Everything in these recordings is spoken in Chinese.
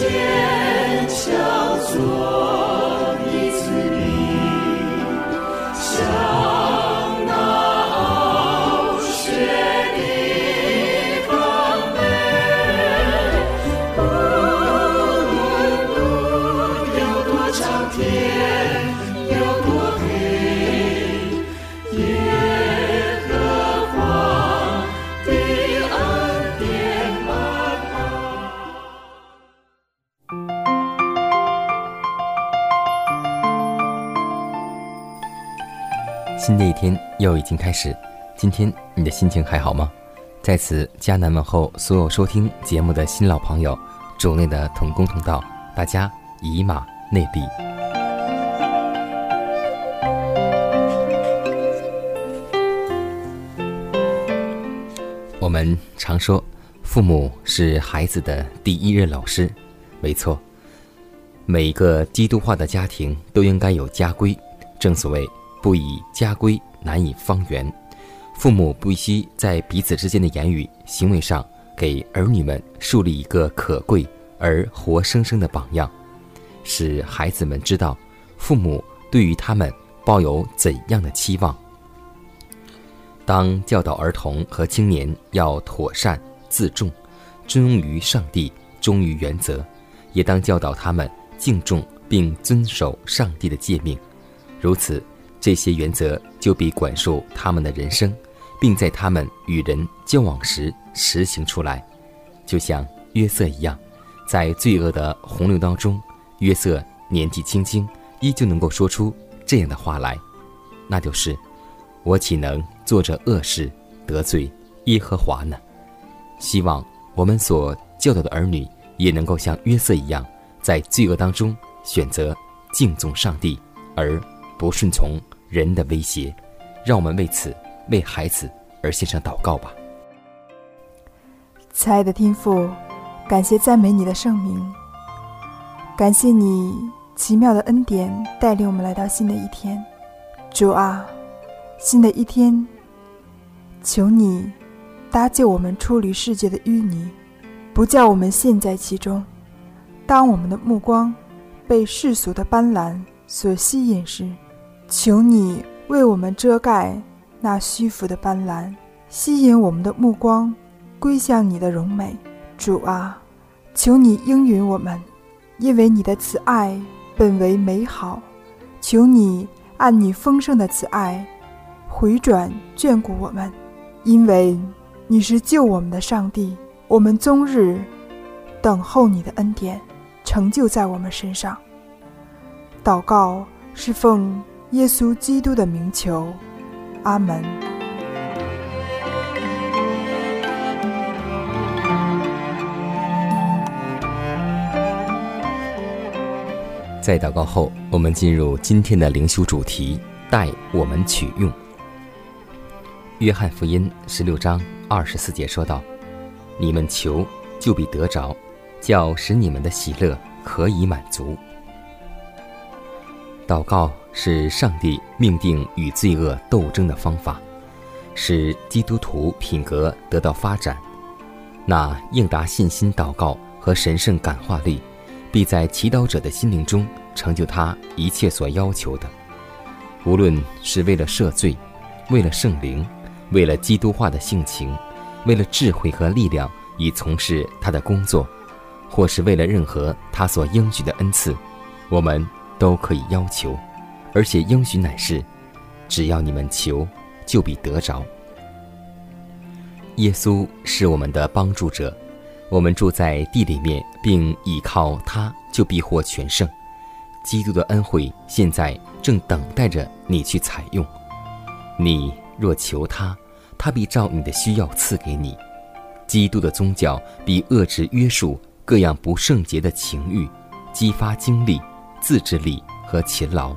坚强做。都已经开始，今天你的心情还好吗？在此，迦南问候所有收听节目的新老朋友，主内的同工同道，大家以马内利。我们常说，父母是孩子的第一任老师，没错。每一个基督化的家庭都应该有家规，正所谓。不以家规，难以方圆。父母必须在彼此之间的言语、行为上，给儿女们树立一个可贵而活生生的榜样，使孩子们知道父母对于他们抱有怎样的期望。当教导儿童和青年要妥善自重，忠于上帝，忠于原则，也当教导他们敬重并遵守上帝的诫命。如此。这些原则就比管束他们的人生，并在他们与人交往时实行出来，就像约瑟一样，在罪恶的洪流当中，约瑟年纪轻轻，依旧能够说出这样的话来，那就是：“我岂能做着恶事得罪耶和华呢？”希望我们所教导的儿女也能够像约瑟一样，在罪恶当中选择敬重上帝，而不顺从。人的威胁，让我们为此为孩子而献上祷告吧。亲爱的天父，感谢赞美你的圣名，感谢你奇妙的恩典带领我们来到新的一天。主啊，新的一天，求你搭救我们出离世界的淤泥，不叫我们陷在其中。当我们的目光被世俗的斑斓所吸引时，求你为我们遮盖那虚浮的斑斓，吸引我们的目光归向你的荣美，主啊，求你应允我们，因为你的慈爱本为美好，求你按你丰盛的慈爱回转眷顾我们，因为你是救我们的上帝，我们终日等候你的恩典成就在我们身上。祷告是奉。耶稣基督的名求，阿门。在祷告后，我们进入今天的灵修主题，待我们取用。约翰福音十六章二十四节说道：“你们求，就必得着，叫使你们的喜乐可以满足。”祷告是上帝命定与罪恶斗争的方法，使基督徒品格得到发展。那应答信心祷告和神圣感化力，必在祈祷者的心灵中成就他一切所要求的。无论是为了赦罪，为了圣灵，为了基督化的性情，为了智慧和力量以从事他的工作，或是为了任何他所应许的恩赐，我们。都可以要求，而且应许乃是：只要你们求，就必得着。耶稣是我们的帮助者，我们住在地里面，并倚靠他，就必获全胜。基督的恩惠现在正等待着你去采用。你若求他，他必照你的需要赐给你。基督的宗教必遏制约束各样不圣洁的情欲，激发精力、自制力和勤劳，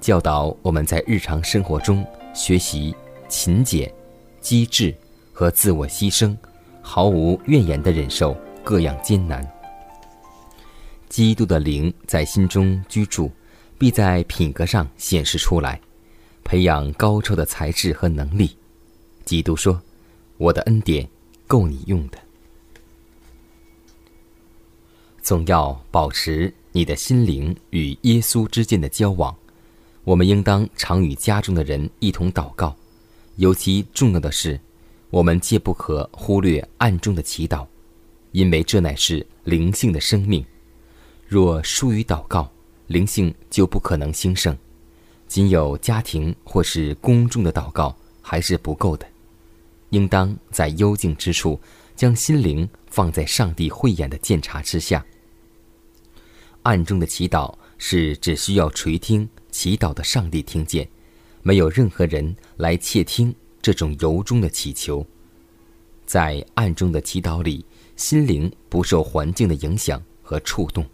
教导我们在日常生活中学习勤俭、机智和自我牺牲，毫无怨言的忍受各样艰难。基督的灵在心中居住，必在品格上显示出来，培养高超的才智和能力。基督说：“我的恩典够你用的。”总要保持你的心灵与耶稣之间的交往。我们应当常与家中的人一同祷告，尤其重要的是，我们切不可忽略暗中的祈祷，因为这乃是灵性的生命。若疏于祷告，灵性就不可能兴盛。仅有家庭或是公众的祷告还是不够的，应当在幽静之处，将心灵放在上帝慧眼的鉴察之下。暗中的祈祷是只需要垂听祈祷的上帝听见，没有任何人来窃听这种由衷的祈求。在暗中的祈祷里，心灵不受环境的影响和触动。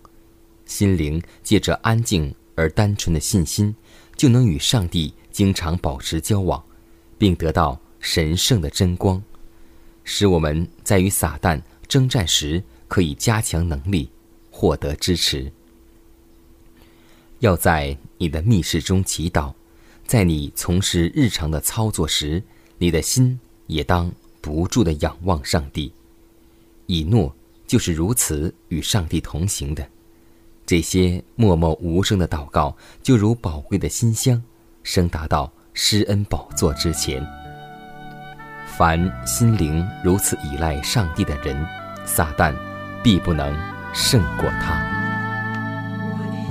心灵借着安静而单纯的信心，就能与上帝经常保持交往，并得到神圣的真光，使我们在与撒旦征战时可以加强能力，获得支持。要在你的密室中祈祷，在你从事日常的操作时，你的心也当不住的仰望上帝。以诺就是如此与上帝同行的。这些默默无声的祷告，就如宝贵的馨香，升达到施恩宝座之前。凡心灵如此依赖上帝的人，撒旦必不能胜过他。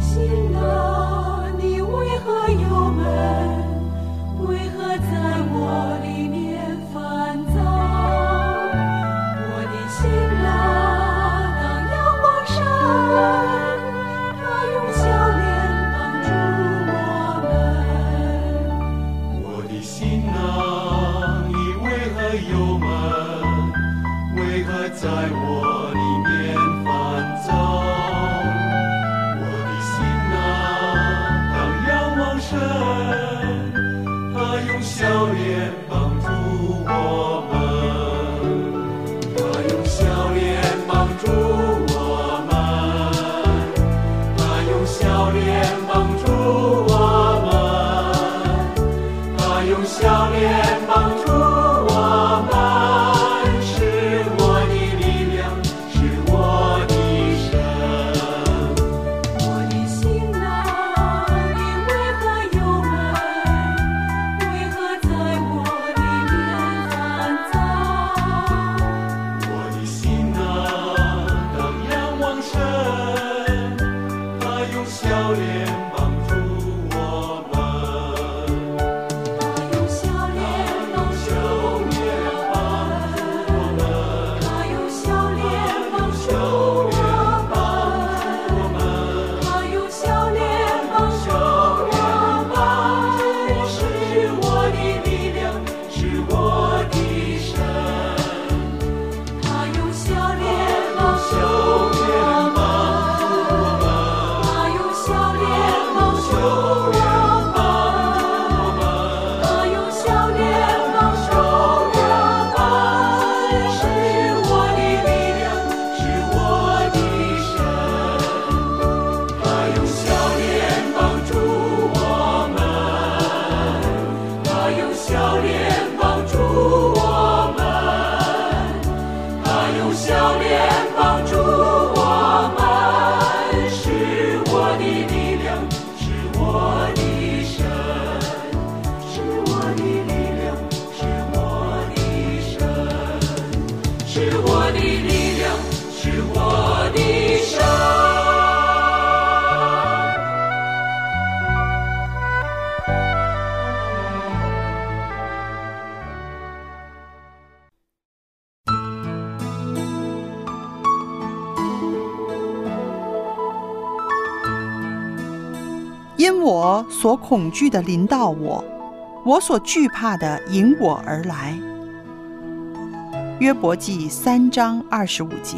心啊，你为何忧闷？为何在我里所恐惧的临到我，我所惧怕的迎我而来。约伯记三章二十五节。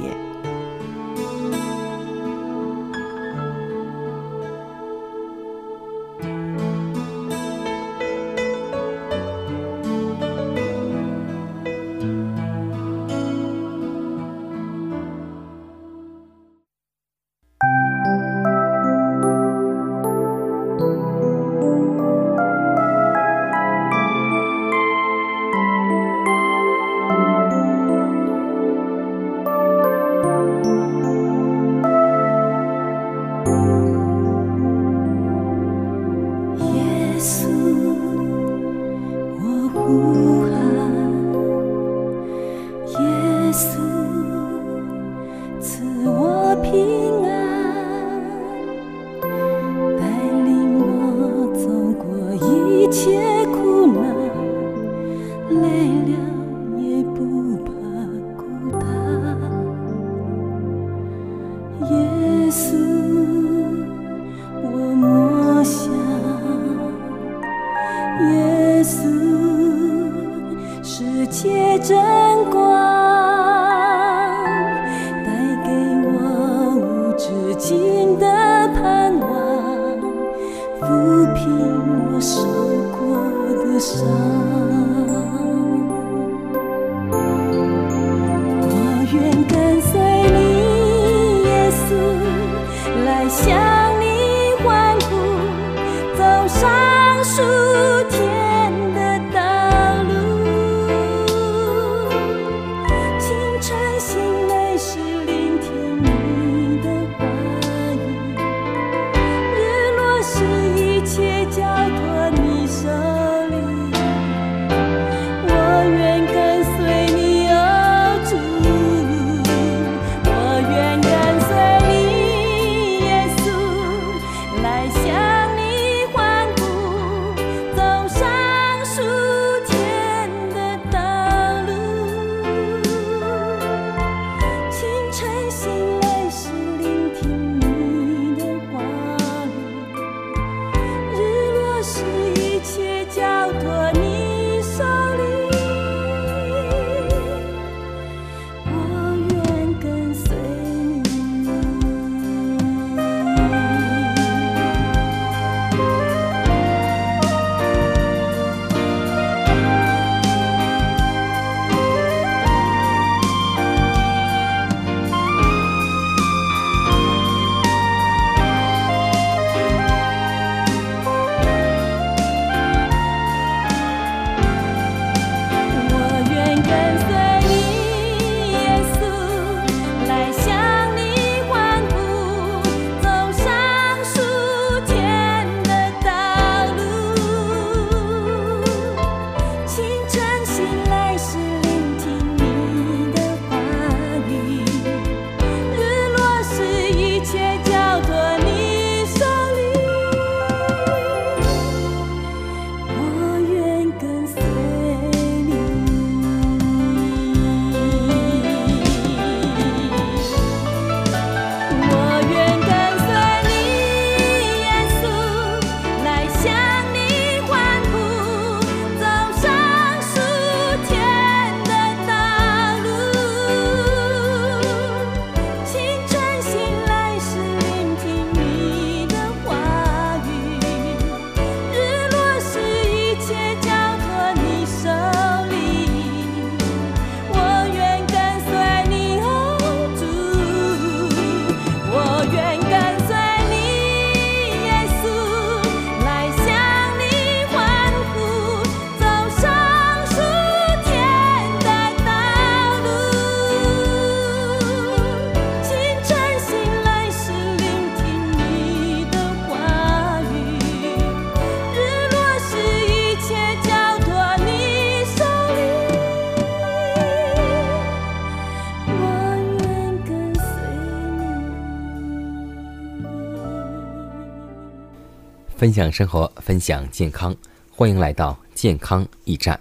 分享生活，分享健康，欢迎来到健康驿站。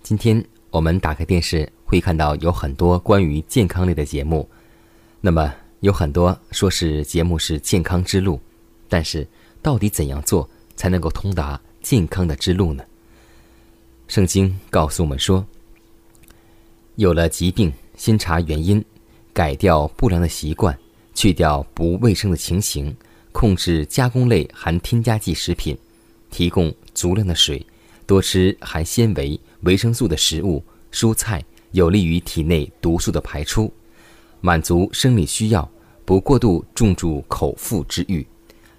今天我们打开电视会看到有很多关于健康类的节目，那么有很多说是节目是健康之路，但是到底怎样做才能够通达健康的之路呢？圣经告诉我们说，有了疾病，先查原因，改掉不良的习惯，去掉不卫生的情形，控制加工类含添加剂食品，提供足量的水，多吃含纤维、维生素的食物、蔬菜，有利于体内毒素的排出，满足生理需要，不过度重注口腹之欲，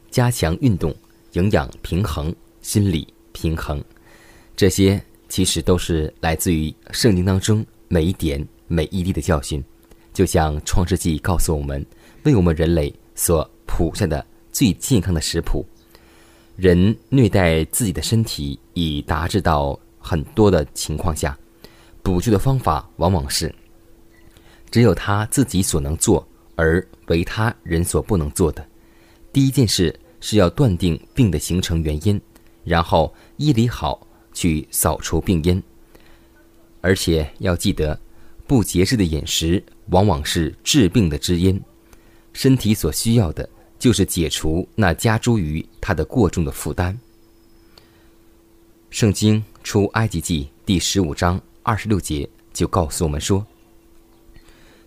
加强运动，营养平衡，心理平衡，这些。其实都是来自于圣经当中每一点每一滴的教训，就像创世纪告诉我们，为我们人类所谱下的最健康的食谱。人虐待自己的身体已达至到很多的情况下，补救的方法往往是，只有他自己所能做，而为他人所不能做的。第一件事是要断定病的形成原因，然后医理好。去扫除病因，而且要记得，不节制的饮食往往是治病的知因。身体所需要的，就是解除那加诸于他的过重的负担。圣经出埃及记第十五章二十六节就告诉我们说：“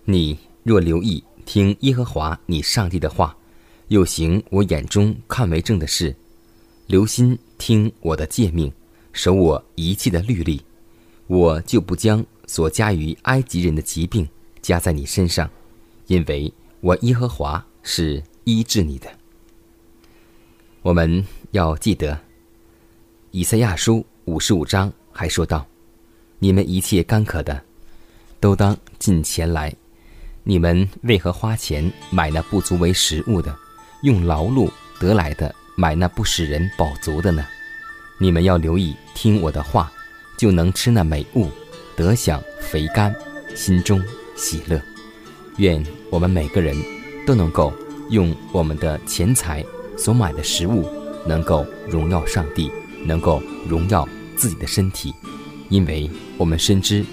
你若留意听耶和华你上帝的话，又行我眼中看为正的事，留心听我的诫命。”守我一切的律例，我就不将所加于埃及人的疾病加在你身上，因为我耶和华是医治你的。我们要记得，以赛亚书五十五章还说道：“你们一切干渴的，都当进前来。你们为何花钱买那不足为食物的，用劳碌得来的买那不使人饱足的呢？”你们要留意听我的话，就能吃那美物，得享肥甘，心中喜乐。愿我们每个人都能够用我们的钱财所买的食物，能够荣耀上帝，能够荣耀自己的身体，因为我们深知，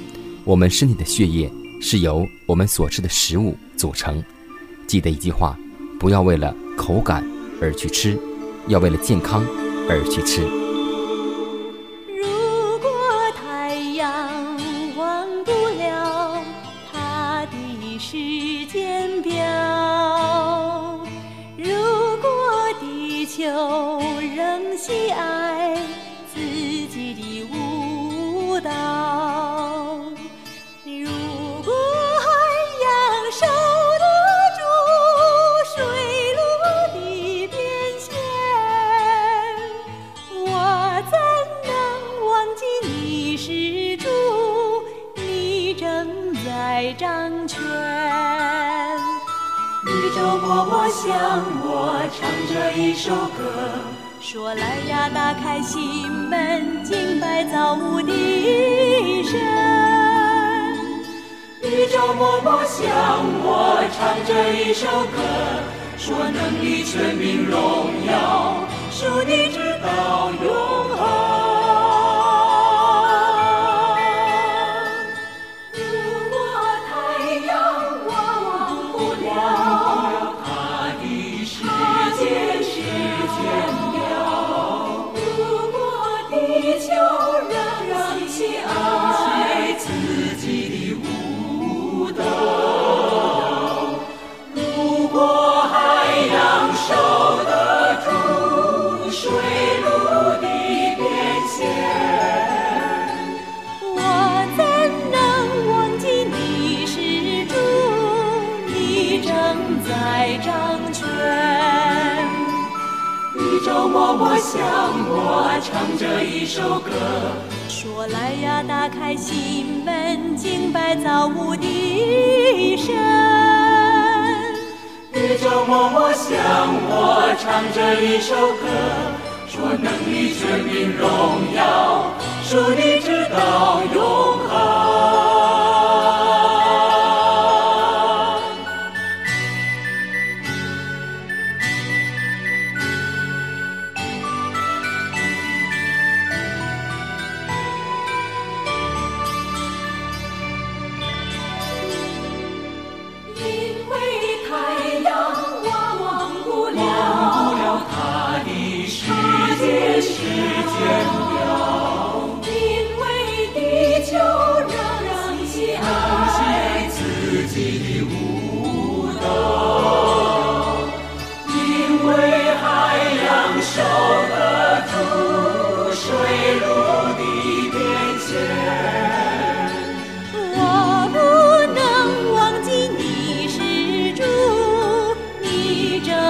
我们身体的血液是由我们所吃的食物组成。记得一句话：不要为了口感而去吃，要为了健康而去吃。喜爱自己的舞蹈。如果海洋守得住水路的边迁，我怎能忘记你是主，你正在掌权？宇宙默默向我唱着一首歌。说来呀，打开心门，敬拜造物的神。宇宙默默向我唱这一首歌，说能力、全民、荣耀，属你直到永恒。向我唱这一首歌，说来呀，打开心门，敬拜造物的神。宇宙默默向我唱这一首歌，说能力、权柄、荣耀，属你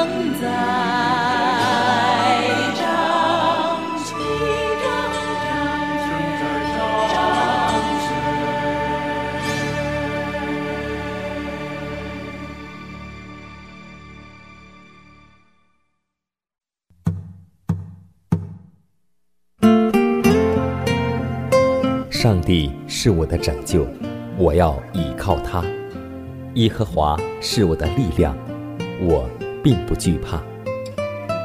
生在掌心，掌，掌。上帝是我的拯救，我要倚靠他；，耶和华是我的力量，我。并不惧怕。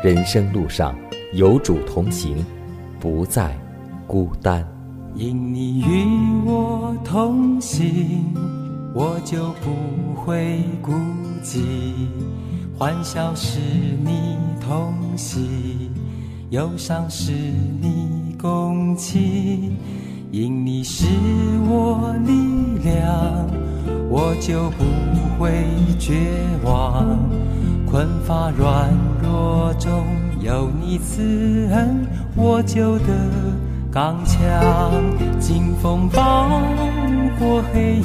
人生路上有主同行，不再孤单。因你与我同行，我就不会孤寂。欢笑是你同喜，忧伤是你共情。因你是我力量，我就不会绝望。困乏软弱中有你慈恩，我就得刚强。经风暴过黑夜，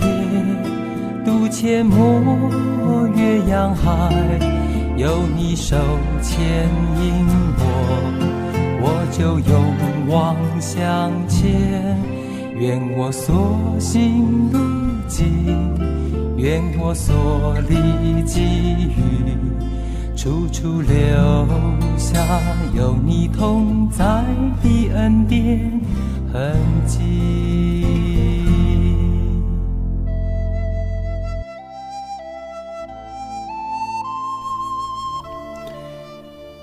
渡阡陌越洋海，有你手牵引我，我就勇往向前。愿我所行路径，愿我所历际遇，处处留下有你同在的恩典痕迹。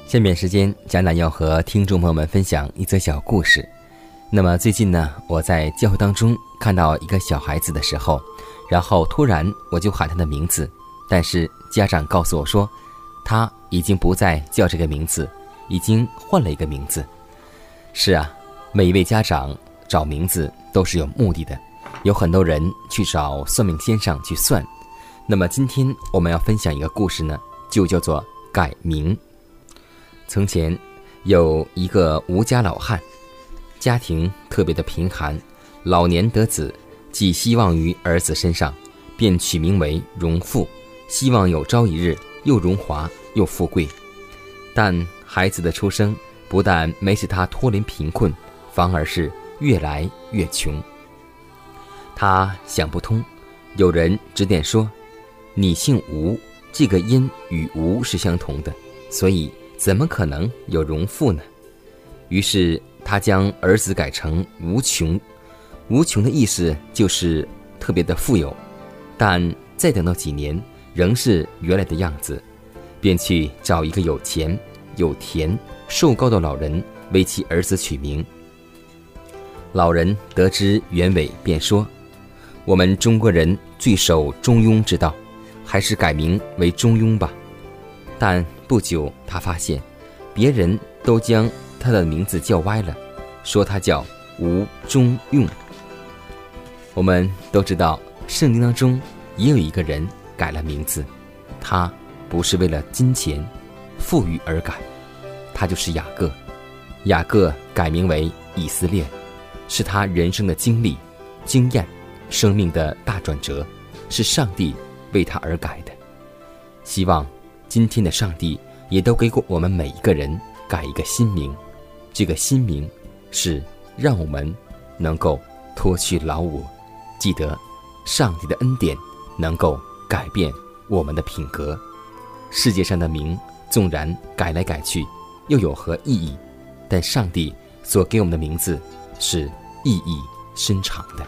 下面时间，贾乃要和听众朋友们分享一则小故事。那么最近呢，我在教会当中看到一个小孩子的时候，然后突然我就喊他的名字，但是家长告诉我说，他已经不再叫这个名字，已经换了一个名字。是啊，每一位家长找名字都是有目的的，有很多人去找算命先生去算。那么今天我们要分享一个故事呢，就叫做改名。从前有一个吴家老汉。家庭特别的贫寒，老年得子，寄希望于儿子身上，便取名为荣富，希望有朝一日又荣华又富贵。但孩子的出生不但没使他脱离贫困，反而是越来越穷。他想不通，有人指点说：“你姓吴，这个音与吴是相同的，所以怎么可能有荣富呢？”于是。他将儿子改成无穷，无穷的意思就是特别的富有，但再等到几年，仍是原来的样子，便去找一个有钱、有田、寿高的老人为其儿子取名。老人得知原委，便说：“我们中国人最守中庸之道，还是改名为中庸吧。”但不久，他发现别人都将。他的名字叫歪了，说他叫吴中用。我们都知道，圣经当中也有一个人改了名字，他不是为了金钱、富裕而改，他就是雅各。雅各改名为以色列，是他人生的经历、经验、生命的大转折，是上帝为他而改的。希望今天的上帝也都给过我们每一个人改一个新名。这个新名，是让我们能够脱去老我，记得上帝的恩典能够改变我们的品格。世界上的名纵然改来改去，又有何意义？但上帝所给我们的名字是意义深长的。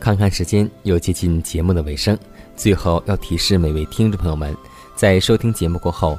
看看时间，又接近节目的尾声。最后要提示每位听众朋友们，在收听节目过后，